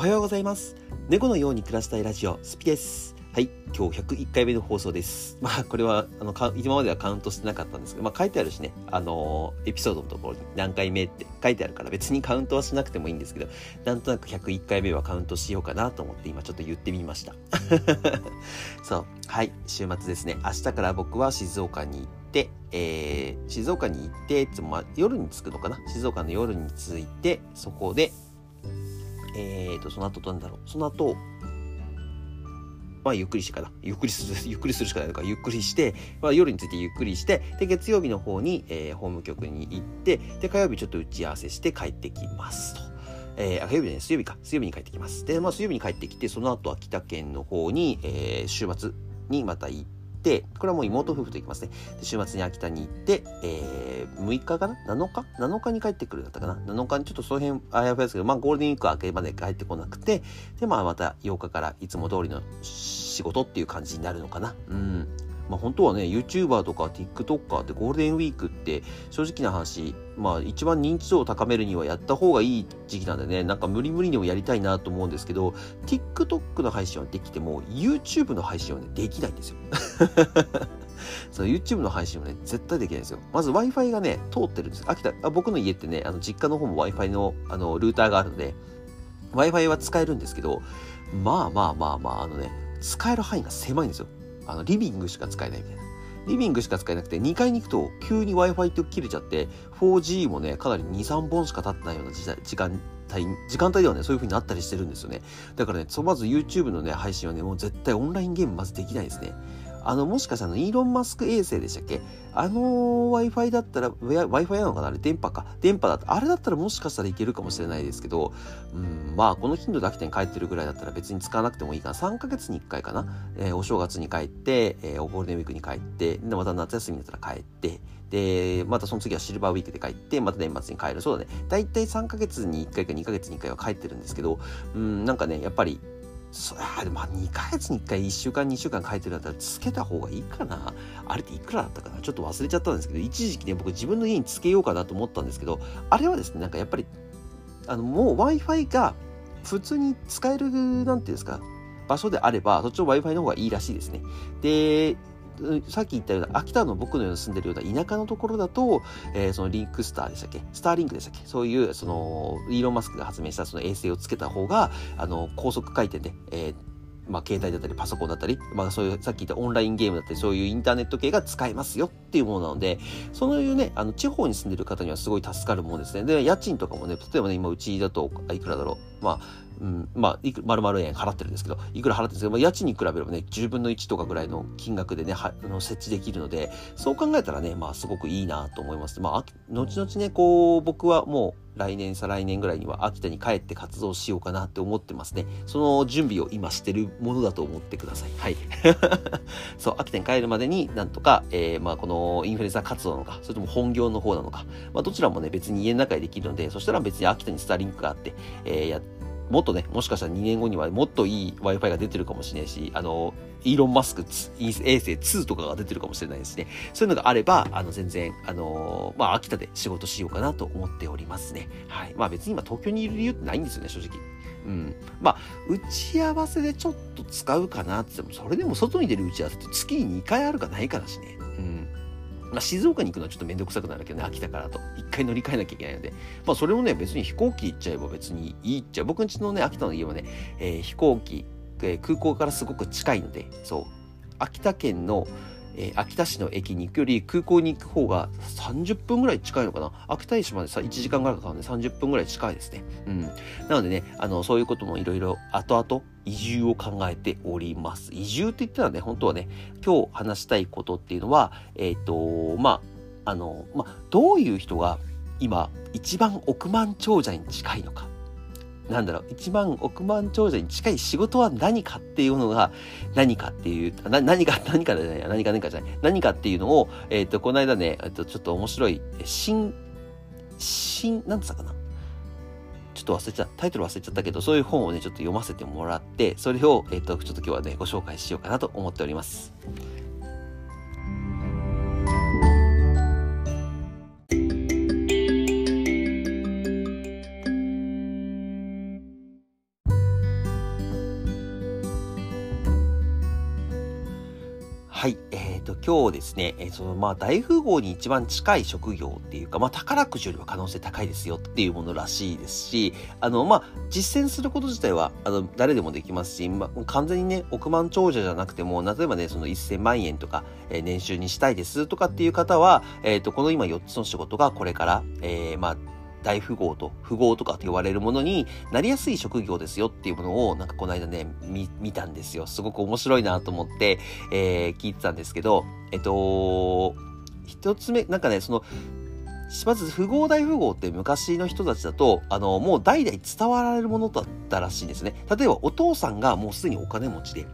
おはようございます。猫のように暮らしたいラジオスピです。はい今日101回目の放送です。まあこれはあの今まではカウントしてなかったんですけどまあ書いてあるしねあの、エピソードのところに何回目って書いてあるから別にカウントはしなくてもいいんですけどなんとなく101回目はカウントしようかなと思って今ちょっと言ってみました。そうはい週末ですね。明日から僕は静岡に行って、えー、静岡に行って、いつもまあ、夜に着くのかな？静岡の夜に着いて、そこで、えーと、その後どうなんだろう。その後、まあ、ゆっくりしてかな。ゆっくりする、ゆっくりするしかないのか、ゆっくりして、まあ、夜についてゆっくりして、で、月曜日の方に、えー、法務局に行って、で、火曜日ちょっと打ち合わせして帰ってきますと。えー、火曜日ね、水曜日か。水曜日に帰ってきます。で、まあ、水曜日に帰ってきて、その後秋田県の方に、えー、週末にまた行って、、これはもう妹夫婦と行きますね。で週末に秋田に行って、えー、6日かな ?7 日 ?7 日に帰ってくるだったかな ?7 日にちょっとその辺あやふやですけど、まあゴールデンウィーク明けまで帰ってこなくて、で、まあまた8日からいつも通りの仕事っていう感じになるのかな。うん。まあ、本当はね、YouTuber とか TikToker ってゴールデンウィークって正直な話、まあ一番認知度を高めるにはやった方がいい時期なんでね、なんか無理無理にもやりたいなと思うんですけど、TikTok の配信はできても YouTube の配信はね、できないんですよ。その YouTube の配信はね、絶対できないんですよ。まず Wi-Fi がね、通ってるんです。秋田、あ僕の家ってね、あの実家の方も Wi-Fi のあのルーターがあるので、Wi-Fi は使えるんですけど、まあまあまあまあ、あのね、使える範囲が狭いんですよ。あのリビングしか使えないみたいな。リビングしか使えなくて、2階に行くと急に Wi-Fi って切れちゃって、4G もね、かなり2、3本しか経ってないような時時間帯、時間帯ではね、そういう風になったりしてるんですよね。だからね、まず YouTube のね、配信はね、もう絶対オンラインゲームまずできないですね。あの、もしかしたら、イーロン・マスク衛星でしたっけ？あの Wi-Fi だったら、Wi-Fi なのかな？あれ電波か。電波だったあれだったらもしかしたらいけるかもしれないですけど、うん、まあ、この頻度で秋田に帰ってるぐらいだったら別に使わなくてもいいかな。3ヶ月に1回かな？えー、お正月に帰って、えー、ゴールデンウィークに帰って、で、また夏休みになったら帰って、で、またその次はシルバーウィークで帰って、また年末に帰る。そうだね。だいたい3ヶ月に1回か2ヶ月に1回は帰ってるんですけど、うん、なんかね、やっぱり、そあでも2ヶ月に1回1週間2週間書いてるんだったらつけた方がいいかな？あれっていくらだったかな？ちょっと忘れちゃったんですけど一時期ね僕自分の家につけようかなと思ったんですけどあれはですねなんかやっぱりあのもう Wi-Fi が普通に使えるなんていうんですか場所であればそっちの Wi-Fi の方がいいらしいですね。でさっき言ったような秋田の僕のように住んでるような田舎のところだと、えー、そのリンクスターでしたっけ？スターリンクでしたっけ？そういう、その、イーロン・マスクが発明したその衛星をつけた方が、あの、高速回転で、えーまあ、携帯だったりパソコンだったり、まあ、そういうさっき言ったオンラインゲームだったりそういうインターネット系が使えますよっていうものなのでそういうねあの地方に住んでる方にはすごい助かるものですねで家賃とかもね例えばね今うちだといくらだろうまあうん、まあ、いく、丸々円払ってるんですけど、いくら払ってるんですけど、まあ、家賃に比べればね、10分の1とかぐらいの金額でね、は、あの、設置できるので、そう考えたらね、まあ、すごくいいなと思います。まあ、後々ね、こう、僕はもう、来年、再来年ぐらいには秋田に帰って活動しようかなって思ってますね。その準備を今してるものだと思ってください。はい。そう、秋田に帰るまでになんとか、えー、まあこのインフルエンサー活動なのか、それとも本業の方なのか、まあどちらもね別に家の中でできるので、そしたら別に秋田にスターリンクがあって、えー、やもっとね、もしかしたら2年後にはもっといい Wi-Fi が出てるかもしれないし、あの、イーロン・マスク衛星2とかが出てるかもしれないですね。そういうのがあれば、あの、全然、あの、まあ、秋田で仕事しようかなと思っておりますね。はい。まあ、別に今東京にいる理由ってないんですよね、正直。うん。まあ、打ち合わせでちょっと使うかなって言っても、それでも外に出る打ち合わせって月に2回あるかないからしね。まあ、静岡に行くのはちょっと面倒くさくなるけどね、秋田からと。一回乗り換えなきゃいけないので。まあ、それもね、別に飛行機行っちゃえば別にいいっちゃ、僕んちのね、秋田の家はね、えー、飛行機、えー、空港からすごく近いので、そう。秋田県の、えー、秋田市の駅に行くより空港に行く方が30分ぐらい近いのかな？秋田市までさ1時間ぐらいかかるんで30分ぐらい近いですね。うん。なのでね、あの、そういうこともいろいろ後々移住を考えております。移住って言ったらね、本当はね、今日話したいことっていうのは、えっ、ー、と、まあ、あの、まあ、どういう人が今一番億万長者に近いのか。なんだろう、一万億万長者に近い仕事は何かっていうのが、何かっていう、何か、何かじゃない、何か何かじゃない、何かっていうのを、えっ、ー、と、この間ね、えっと、ちょっと面白い、新、新、なんつったかな。ちょっと忘れちゃった、タイトル忘れちゃったけど、そういう本をね、ちょっと読ませてもらって、それを、えっ、ー、と、ちょっと今日はね、ご紹介しようかなと思っております。今日ですね、えー、その、まあ、大富豪に一番近い職業っていうか、まあ、宝くじよりは可能性高いですよっていうものらしいですし、あの、まあ、実践すること自体は、あの、誰でもできますし、まあ、完全にね、億万長者じゃなくても、例えばね、その1000万円とか、えー、年収にしたいですとかっていう方は、えっ、と、この今4つの仕事がこれから、えまあ、大富豪と富豪とかと呼ばれるものになりやすい職業ですよっていうものをなんかこの間ね、見、見たんですよ。すごく面白いなと思って、えー、聞いてたんですけど、えっと、一つ目、なんかね、その、まず富豪大富豪って昔の人たちだと、あの、もう代々伝わられるものだったらしいんですね。例えばお父さんがもうすでにお金持ちで、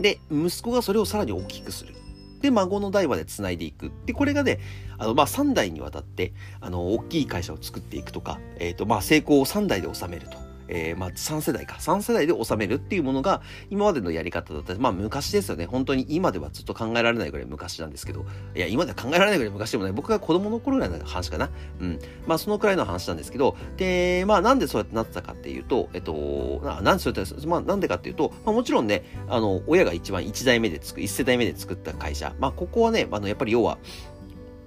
で、息子がそれをさらに大きくする。で、孫の代まで繋いでいく。で、これがね、あの、まあ、3代にわたって、あの、大きい会社を作っていくとか、えっ、ー、と、まあ、成功を3代で収めると。えー、まあ、3世代か。3世代で収めるっていうものが、今までのやり方だった、まあ、昔ですよね。本当に今ではずっと考えられないぐらい昔なんですけど、いや、今では考えられないぐらい昔でもない。僕が子供の頃ぐらいの話かな。うん。まあ、そのくらいの話なんですけど、で、まあ、なんでそうやってなってたかっていうと、えっと、ななんでそうやって、まあ、なんでかっていうと、まあ、もちろんね、あの、親が一番1代目で作る、1世代目で作った会社。まあ、ここはね、あの、やっぱり要は、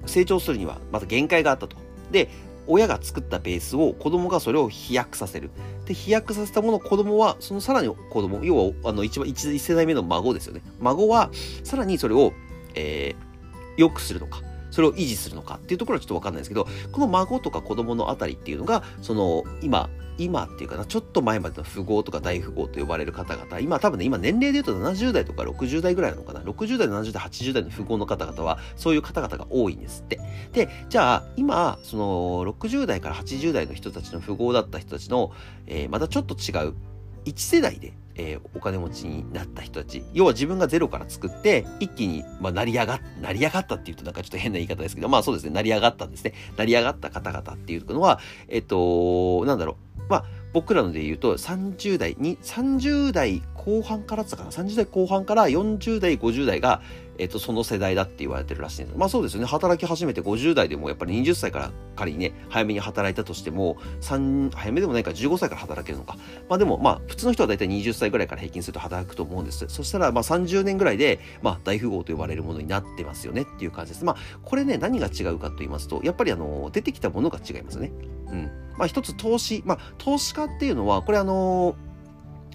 成長するには、また限界があったと。で、親が作ったベースを子供がそれを飛躍させる。で、飛躍させたものを子供は、そのさらに子供、要は、あの、一番一、世代目の孫ですよね。孫は、さらにそれを、えー、良くするのか。それを維持するのかっていうところはちょっとわかんないですけど、この孫とか子供のあたりっていうのが、その、今、今っていうかな、ちょっと前までの富豪とか大富豪と呼ばれる方々、今多分ね、今年齢で言うと70代とか60代ぐらいなのかな。60代、70代、80代の富豪の方々は、そういう方々が多いんですって。で、じゃあ、今、その、60代から80代の人たちの富豪だった人たちの、えー、またちょっと違う、1世代で、えー、お金持ちになった人たち。要は自分がゼロから作って、一気に、まあ、成り上が、成り上がったっていうとなんかちょっと変な言い方ですけど、まあそうですね、成り上がったんですね。成り上がった方々っていうのは、えっと、なんだろう。まあ、僕らので言うと、30代に、30代後半からったかな ?30 代後半から40代、50代が、えっと、その世代だって言われてるらしいんです。まあそうですよね。働き始めて50代でもやっぱり20歳から仮にね、早めに働いたとしても、3、早めでもないから15歳から働けるのか。まあでも、まあ普通の人は大体20歳ぐらいから平均すると働くと思うんです。そしたら、まあ30年ぐらいで、まあ大富豪と呼ばれるものになってますよねっていう感じです。まあこれね、何が違うかと言いますと、やっぱりあの、出てきたものが違いますね。うん。まあ一つ投資、まあ投資家っていうのは、これあのー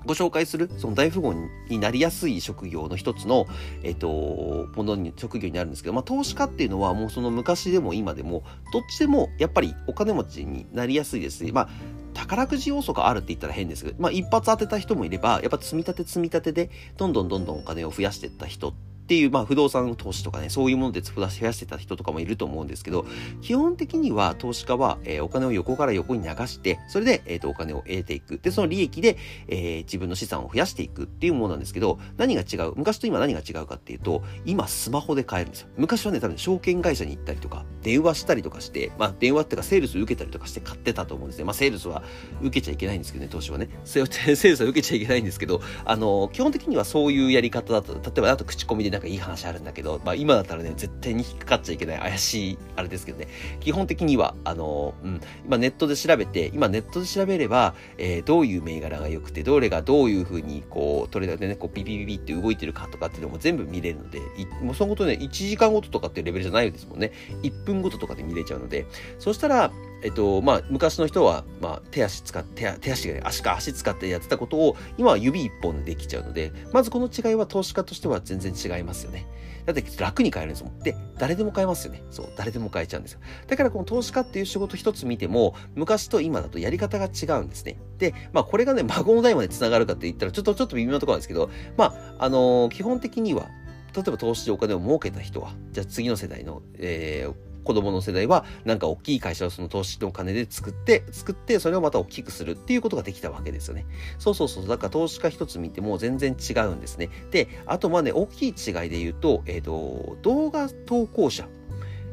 ご紹介する、その大富豪になりやすい職業の一つの、えっ、と、ものに、職業になるんですけど、まあ、投資家っていうのはもうその昔でも今でも、どっちでもやっぱりお金持ちになりやすいですし、まあ、宝くじ要素があるって言ったら変ですけど、まあ、一発当てた人もいれば、やっぱ積み立て積み立てで、どんどんどんどんお金を増やしていった人ってっていう、まあ、不動産投資とかね、そういうもので増やしてた人とかもいると思うんですけど、基本的には投資家は、えー、お金を横から横に流して、それで、えっ、ー、と、お金を得ていく。で、その利益で、えー、自分の資産を増やしていくっていうものなんですけど、何が違う？昔と今何が違うかっていうと、今スマホで買えるんですよ。昔はね、多分証券会社に行ったりとか、電話したりとかして、まあ、電話っていうかセールス受けたりとかして買ってたと思うんですね。まあ、セールスは受けちゃいけないんですけどね、投資はね。セールスは受けちゃいけないんですけど、あの、基本的にはそういうやり方だと、例えばあと口コミでなんかいい話あるんだけど、まあ今だったらね、絶対に引っかかっちゃいけない怪しいあれですけどね、基本的には、あの、うん、今ネットで調べて、今ネットで調べれば、えー、どういう銘柄が良くて、どれがどういうふうに、こう、トレーダーでね、こう、ピピピピって動いてるかとかっていうのも全部見れるので、もうそのことね、1時間ごととかっていうレベルじゃないですもんね。1分ごととかで見れちゃうので、そしたら、えっと、まあ、昔の人は、まあ、手足使って、手足が足か足使ってやってたことを、今は指一本でできちゃうので、まずこの違いは投資家としては全然違いますよね。だって楽に買えるんですもん。で、誰でも買えますよね。そう、誰でも買えちゃうんですよ。だからこの投資家っていう仕事一つ見ても、昔と今だとやり方が違うんですね。で、まあこれがね、孫の代まで繋がるかって言ったら、ちょっと、ちょっと微妙なところなんですけど、まあ、あのー、基本的には、例えば投資でお金を儲けた人は、じゃあ次の世代の、えー、子供の世代は、なんか大きい会社をその投資のお金で作って、作って、それをまた大きくするっていうことができたわけですよね。そうそうそう。だから投資家一つ見ても全然違うんですね。で、あとまあね、大きい違いで言うと、えっ、ー、と、動画投稿者。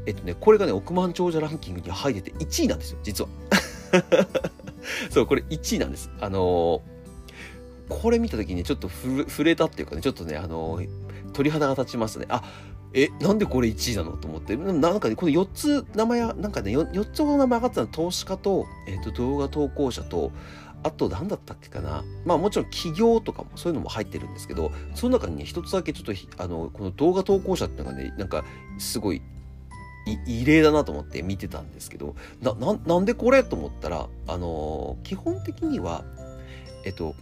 えっとね、これがね、億万長者ランキングに入ってて1位なんですよ、実は。そう、これ1位なんです。あのー、これ見た時にちょっと触れたっていうかね、ちょっとね、あのー、鳥肌が立ちますね。あ、え、なんでこれ1位なのと思って。なんかね、この4つ名前、なんかね、4, 4つの名前上がってたの投資家と、えっ、ー、と、動画投稿者と、あと何だったっけかなまあもちろん企業とかもそういうのも入ってるんですけどその中にね一つだけちょっとあのこの動画投稿者っていうのがねなんかすごい異例だなと思って見てたんですけどななんでこれと思ったらあの基本的にはえっと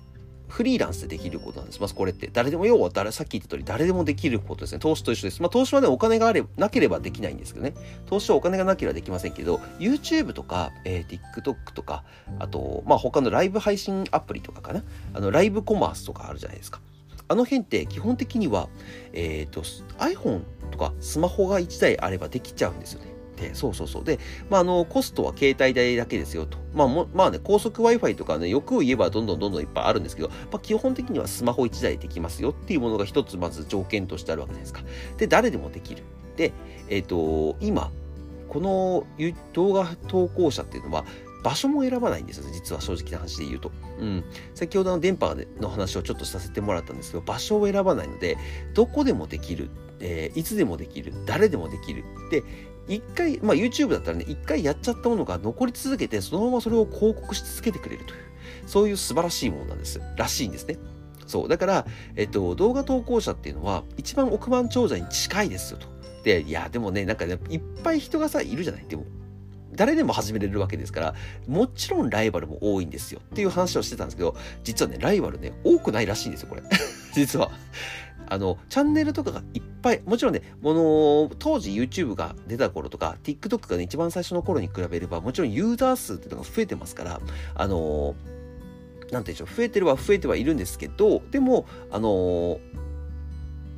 フリーランスでできることなんです。まずこれって。誰でも、要は誰、さっき言った通り、誰でもできることですね。投資と一緒です。まあ、投資はね、お金があれなければできないんですけどね。投資はお金がなければできませんけど、YouTube とか、えー、TikTok とか、あと、まあ、他のライブ配信アプリとかかな。あの、ライブコマースとかあるじゃないですか。あの辺って基本的には、えっ、ー、と、iPhone とかスマホが1台あればできちゃうんですよね。て、そうそうそう。で、まあ、あの、コストは携帯代だけですよと。まあ、もまあね、高速 Wi-Fi とかね、よく言えばどんどんどんどんいっぱいあるんですけど、まあ、基本的にはスマホ1台できますよっていうものが一つまず条件としてあるわけじゃないですか。で、誰でもできる。で、えっ、ー、と、今、この動画投稿者っていうのは、場所も選ばないんですよ、ね実は正直な話で言うと。うん。先ほどの電波の話をちょっとさせてもらったんですけど、場所を選ばないので、どこでもできる、えー、いつでもできる、誰でもできる。で、一回、まあ YouTube だったらね、一回やっちゃったものが残り続けて、そのままそれを広告し続けてくれるという、そういう素晴らしいものなんです。らしいんですね。そう。だから、えっと、動画投稿者っていうのは、一番億万長者に近いですよと。で、いや、でもね、なんかね、いっぱい人がさ、いるじゃない？でも、誰でも始めれるわけですから、もちろんライバルも多いんですよっていう話をしてたんですけど、実はね、ライバルね、多くないらしいんですよ、これ。実は。あの、チャンネルとかがいっぱい、もちろんね、この、当時 YouTube が出た頃とか、TikTok がね、一番最初の頃に比べれば、もちろんユーザー数っていうのが増えてますから、あの、なんていうんでしょう、増えてるは増えてはいるんですけど、でも、あの、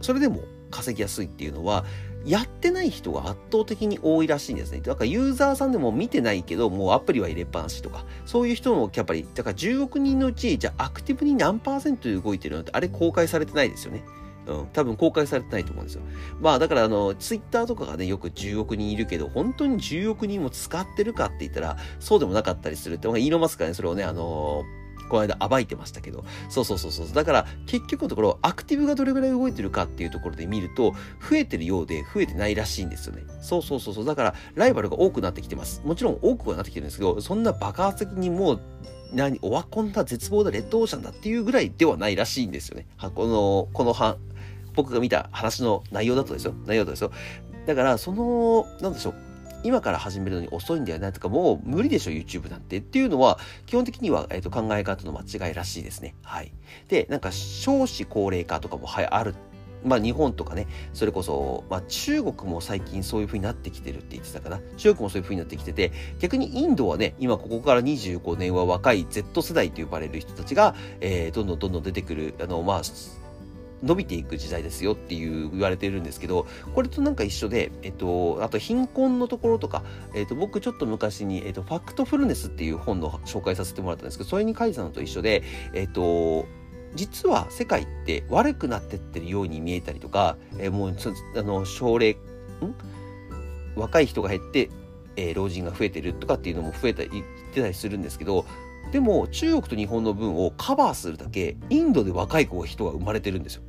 それでも稼ぎやすいっていうのは、やってない人が圧倒的に多いらしいんですね。だからユーザーさんでも見てないけど、もうアプリは入れっぱなしとか、そういう人もやっぱり、だから10億人のうち、じゃあアクティブに何パーセントで動いてるのって、あれ公開されてないですよね。うん、多分公開されてないと思うんですよ。まあだからあの、ツイッターとかがね、よく10億人いるけど、本当に10億人も使ってるかって言ったら、そうでもなかったりするって、イーロンマスクがね、それをね、あのーこの間暴いてましたけど。そうそうそうそう。だから結局のところ、アクティブがどれぐらい動いてるかっていうところで見ると、増えてるようで増えてないらしいんですよね。そうそうそうそう。だからライバルが多くなってきてます。もちろん多くはなってきてるんですけど、そんな爆発的にもう何、オワコンだ、絶望だ、レッドオーシャンだっていうぐらいではないらしいんですよね。この、この僕が見た話の内容だとですよ。内容だとですよ。だから、その、なんでしょう。今から始めるのに遅いんだよなとか、もう無理でしょ、YouTube なんてっていうのは、基本的には、えーと、考え方の間違いらしいですね。はい。で、なんか少子高齢化とかも、はい、あるまあ日本とかね、それこそ、まあ中国も最近そういう風になってきてるって言ってたかな。中国もそういう風になってきてて、逆にインドはね、今ここから25年は若い Z 世代と呼ばれる人たちが、えー、どんどんどんどん出てくる、あの、まあ、伸びていく時代ですよっていう言われてるんですけど、これとなんか一緒で、えっと、あと貧困のところとか、えっと、僕ちょっと昔に、えっと、ファクトフルネスっていう本の紹介させてもらったんですけど、それに書いてたのと一緒で、えっと、実は世界って悪くなってってるように見えたりとか、えー、もう、あの、奨励、ん？若い人が減って、えー、老人が増えてるとかっていうのも増えたり、言ってたりするんですけど、でも中国と日本の分をカバーするだけインドで若い子が人が生まれてるんですよ。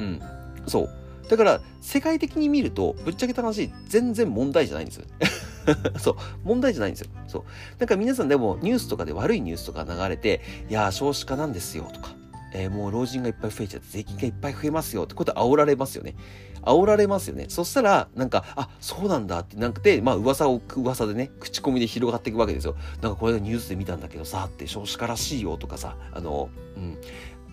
うん。そう。だから、世界的に見ると、ぶっちゃけた話、全然問題じゃないんですよ。そう。問題じゃないんですよ。そう。なんか皆さんでもニュースとかで悪いニュースとか流れて、いや少子化なんですよとか、えー、もう老人がいっぱい増えちゃって税金がいっぱい増えますよってこと煽られますよね。煽られますよね。そしたら、なんか、あ、そうなんだってなくて、まあ噂を、噂でね、口コミで広がっていくわけですよ。なんかこれニュースで見たんだけどさ、って少子化らしいよとかさ、あの、うん。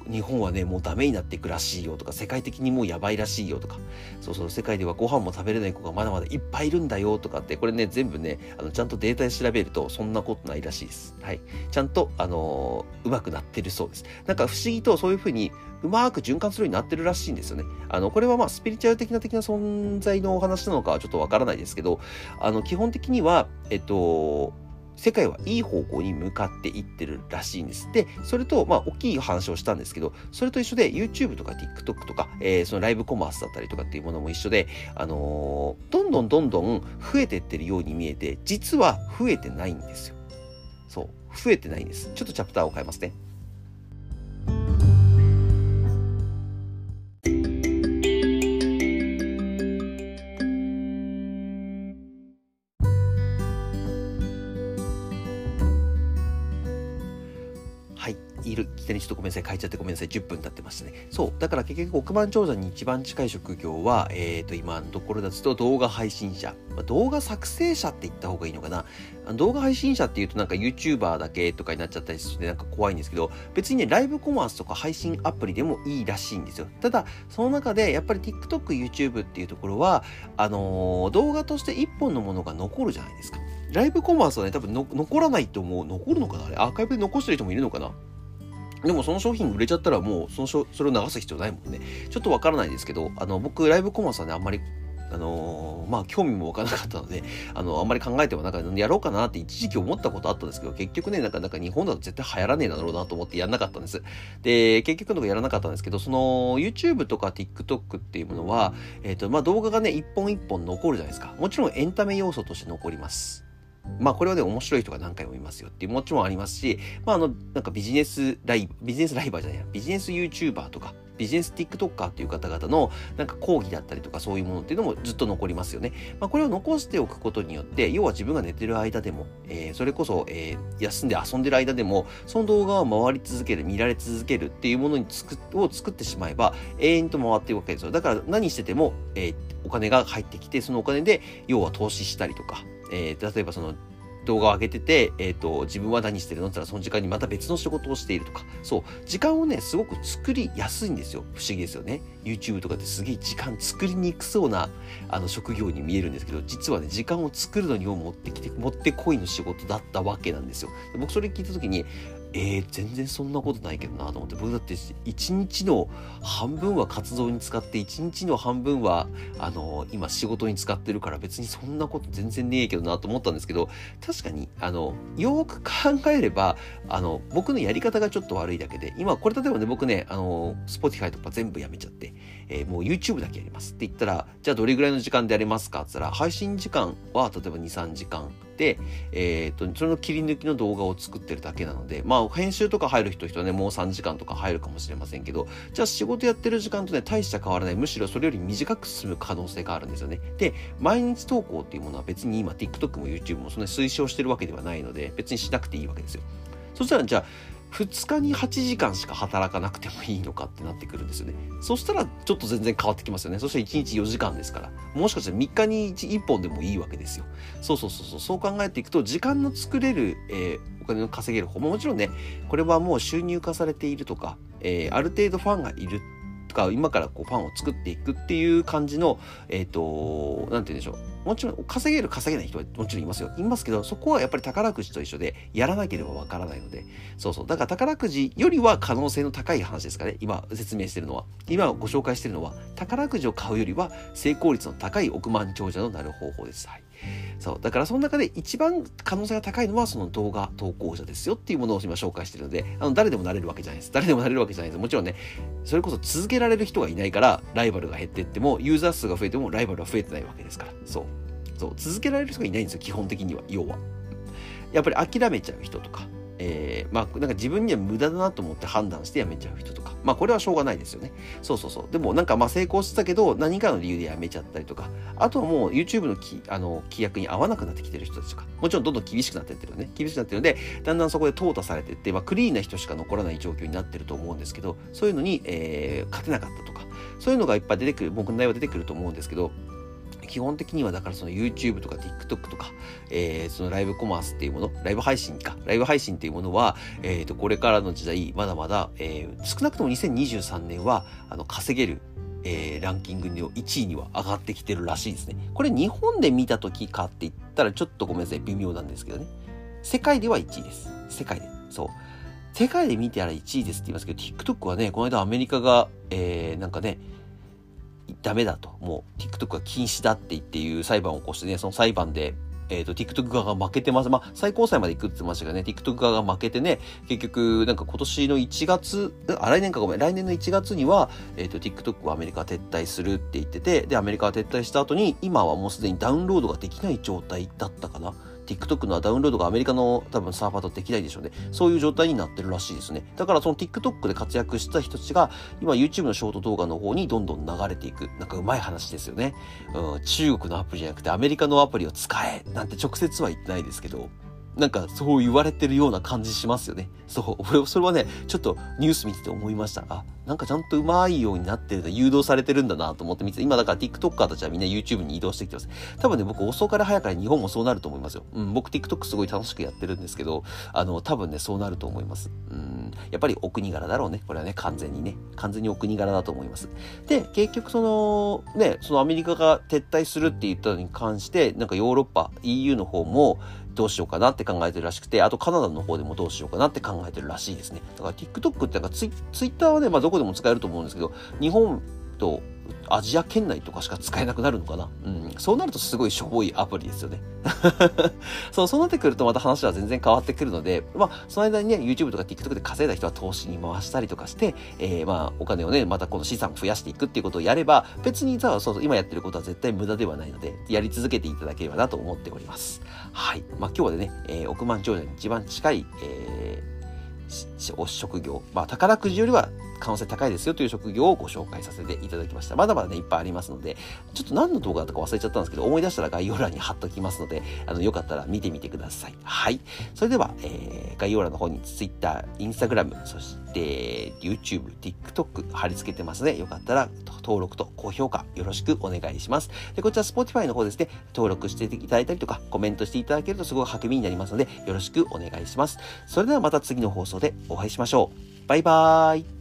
日本はね、もうダメになっていくらしいよとか、世界的にもうやばいらしいよとか、そうそう、世界ではご飯も食べれない子がまだまだいっぱいいるんだよとかって、これね、全部ね、あの、ちゃんとデータで調べると、そんなことないらしいです。はい。ちゃんと、あのー、うまくなってるそうです。なんか不思議とそういうふうに、うまく循環するようになってるらしいんですよね。あの、これはまあ、スピリチュアル的な的な存在のお話なのかはちょっとわからないですけど、あの、基本的には、えっと、世界はいい方向に向かっていってるらしいんです。で、それと、まあ、大きい話をしたんですけど、それと一緒で YouTube とか TikTok とか、えー、そのライブコマースだったりとかっていうものも一緒で、あのー、どんどんどんどん増えてってるように見えて、実は増えてないんですよ。そう。増えてないんです。ちょっとチャプターを変えますね。ちょっとごめんなさい、変えちゃってごめんなさい、10分経ってましたね。そう。だから結局億万長者に一番近い職業は、えっ、ー、と、今のところだと動画配信者。まあ、動画作成者って言った方がいいのかな。動画配信者っていうとなんか YouTuber だけとかになっちゃったりしてなんか怖いんですけど、別にね、ライブコマースとか配信アプリでもいいらしいんですよ。ただ、その中でやっぱり TikTok、YouTube っていうところは、あのー、動画として一本のものが残るじゃないですか。ライブコマースはね、多分残らないと思う。残るのかな？あれアーカイブで残してる人もいるのかな？でもその商品売れちゃったらもうそのそれを流す必要ないもんね。ちょっとわからないですけど、あの、僕、ライブコマースはね、あんまりあのー、まあ、興味もわからなかったので、あの、あんまり考えてもなんか、やろうかなって一時期思ったことあったんですけど、結局ね、なんか、なんか日本だと絶対流行らねえだろうなと思ってやんなかったんです。で、結局のとこやらなかったんですけど、その、YouTube とか TikTok っていうものは、えっ、ー、と、まあ、動画がね、一本一本残るじゃないですか。もちろんエンタメ要素として残ります。まあこれはね、面白い人が何回もいますよっていうもちろんありますし、まああの、なんかビジネスライブ、ビジネスライバーじゃないや、ビジネス YouTuber とか、ビジネス TikToker っていう方々のなんか講義だったりとかそういうものっていうのもずっと残りますよね。まあ、これを残しておくことによって、要は自分が寝てる間でも、えー、それこそ、えー、休んで遊んでる間でも、その動画を回り続ける、見られ続けるっていうものにつくを作ってしまえば、永遠と回っていくわけですよ。だから何してても、えー、お金が入ってきて、そのお金で、要は投資したりとか、えー、例えばその動画を上げてて、えっ、ー、と、自分は何してるのって言ったら、その時間にまた別の仕事をしているとか、そう、時間をね、すごく作りやすいんですよ。不思議ですよね。YouTube とかってすげえ時間作りにくそうな、あの、職業に見えるんですけど、実はね、時間を作るのにも持ってきて、持ってこいの仕事だったわけなんですよ。僕それ聞いた時に、えー、全然そんなことないけどなと思って。僕だって一日の半分は活動に使って一日の半分はあの今仕事に使ってるから別にそんなこと全然ねえけどなと思ったんですけど確かにあのよく考えればあの僕のやり方がちょっと悪いだけで今これ例えばね僕ねあの Spotify とか全部やめちゃって、えー、もう YouTube だけやりますって言ったらじゃあどれぐらいの時間でやれますかって言ったら配信時間は例えば23時間、えっ、ー、と、その切り抜きの動画を作ってるだけなので、まあ、編集とか入る人はね、もう3時間とか入るかもしれませんけど、じゃあ仕事やってる時間とね、大した変わらない。むしろそれより短く進む可能性があるんですよね。で、毎日投稿っていうものは別に今 TikTok も YouTube もそんな推奨してるわけではないので、別にしなくていいわけですよ。そしたら、じゃあ、2日に8時間しか働かなくてもいいのかってなってくるんですよね。そしたらちょっと全然変わってきますよね。そしたら1日4時間ですから。もしかしたら3日に 1, 1本でもいいわけですよ。そうそうそうそう。そう考えていくと、時間の作れる、えー、お金の稼げる方ももちろんね、これはもう収入化されているとか、えー、ある程度ファンがいるとか、今からこうファンを作っていくっていう感じの、えっ、ー、と、なんて言うんでしょう。もちろん稼げる稼げない人はもちろんいますよ。いますけど、そこはやっぱり宝くじと一緒で、やらなければわからないので。そうそう。だから宝くじよりは可能性の高い話ですかね。今説明してるのは。今ご紹介してるのは、宝くじを買うよりは成功率の高い億万長者のなる方法です。はい。そう。だからその中で一番可能性が高いのはその動画投稿者ですよっていうものを今紹介してるので、あの、誰でもなれるわけじゃないです。誰でもなれるわけじゃないです。もちろんね、それこそ続けられる人がいないから、ライバルが減っていっても、ユーザー数が増えてもライバルは増えてないわけですから。そう。そう。続けられる人がいないんですよ、基本的には。要は。やっぱり諦めちゃう人とか、えー、まあ、なんか自分には無駄だなと思って判断して辞めちゃう人とか。まあ、これはしょうがないですよね。そうそうそう。でも、なんかまあ成功してたけど、何かの理由で辞めちゃったりとか、あとはもう YouTube のきあの規約に合わなくなってきてる人たちとか、もちろんどんどん厳しくなってってるよね。厳しくなってるので、だんだんそこで淘汰されてって、まあ、クリーンな人しか残らない状況になってると思うんですけど、そういうのに、えー、勝てなかったとか、そういうのがいっぱい出てくる、僕の内容は出てくると思うんですけど、基本的にはだからその YouTube とか TikTok とか、えー、そのライブコマースっていうもの、ライブ配信か、ライブ配信っていうものは、えっ、ー、と、これからの時代、まだまだ、えー、少なくとも2023年は、あの、稼げる、えー、ランキングの1位には上がってきてるらしいですね。これ日本で見た時かって言ったらちょっとごめんなさい、微妙なんですけどね。世界では1位です。世界で。そう。世界で見てたら1位ですって言いますけど、TikTok はね、この間アメリカが、えー、なんかね、ダメだと、もう TikTok は禁止だって言っていう裁判を起こしてね、その裁判で、えっ、ー、と、TikTok 側が負けてます。まあ、最高裁まで行くって言ってましたがね、TikTok 側が負けてね、結局、なんか今年の1月、あ、来年かごめん、来年の1月には、えっ、ー、と、TikTok はアメリカ撤退するって言ってて、で、アメリカが撤退した後に、今はもうすでにダウンロードができない状態だったかな。TikTok のダウンロードがアメリカの多分サーバーとできないでしょうね。そういう状態になってるらしいですね。だからその TikTok で活躍した人たちが、今 YouTube のショート動画の方にどんどん流れていく。なんかうまい話ですよね。うん、中国のアプリじゃなくてアメリカのアプリを使えなんて直接は言ってないですけど、なんかそう言われてるような感じしますよね。そう、俺、それはね、ちょっとニュース見てて思いました。あ、なんかちゃんとうまいようになってるんだ、誘導されてるんだなと思って見てて、今だから TikToker たちはみんな YouTube に移動してきてます。多分ね、僕遅から早から日本もそうなると思いますよ。うん、僕 TikTok すごい楽しくやってるんですけど、あの、多分ね、そうなると思います。うん、やっぱりお国柄だろうね。これはね、完全にね。完全にお国柄だと思います。で、結局その、ね、そのアメリカが撤退するって言ったのに関して、なんかヨーロッパ、EU の方も、どうしようかなって考えてるらしくて、あとカナダの方でもどうしようかなって考えてるらしいですね。だから TikTok ってなんかツイツイッターはね、まあどこでも使えると思うんですけど、日本とアジア圏内とかしか使えなくなるのかな？うん。そうなるとすごいしょぼいアプリですよね。そう、そうなってくるとまた話は全然変わってくるので、まあ、その間にね、YouTube とか TikTok で稼いだ人は投資に回したりとかして、えー、まあ、お金をね、またこの資産を増やしていくっていうことをやれば、別にさ、そうそう、今やってることは絶対無駄ではないので、やり続けていただければなと思っております。はい。まあ、今日はね、えー、億万長者に一番近い、えー、職業、まあ、宝くじよりは可能性高いですよという職業をご紹介させていただきました。まだまだね、いっぱいありますので、ちょっと何の動画だったか忘れちゃったんですけど、思い出したら概要欄に貼っときますので、あの、よかったら見てみてください。はい。それでは、えー、概要欄の方に Twitter、Instagram、そして YouTube、TikTok 貼り付けてますので、よかったら登録と高評価よろしくお願いします。で、こちら Spotify の方ですね、登録していただいたりとか、コメントしていただけるとすごい励みになりますので、よろしくお願いします。それではまた次の放送でお会いしましょう。バイバーイ。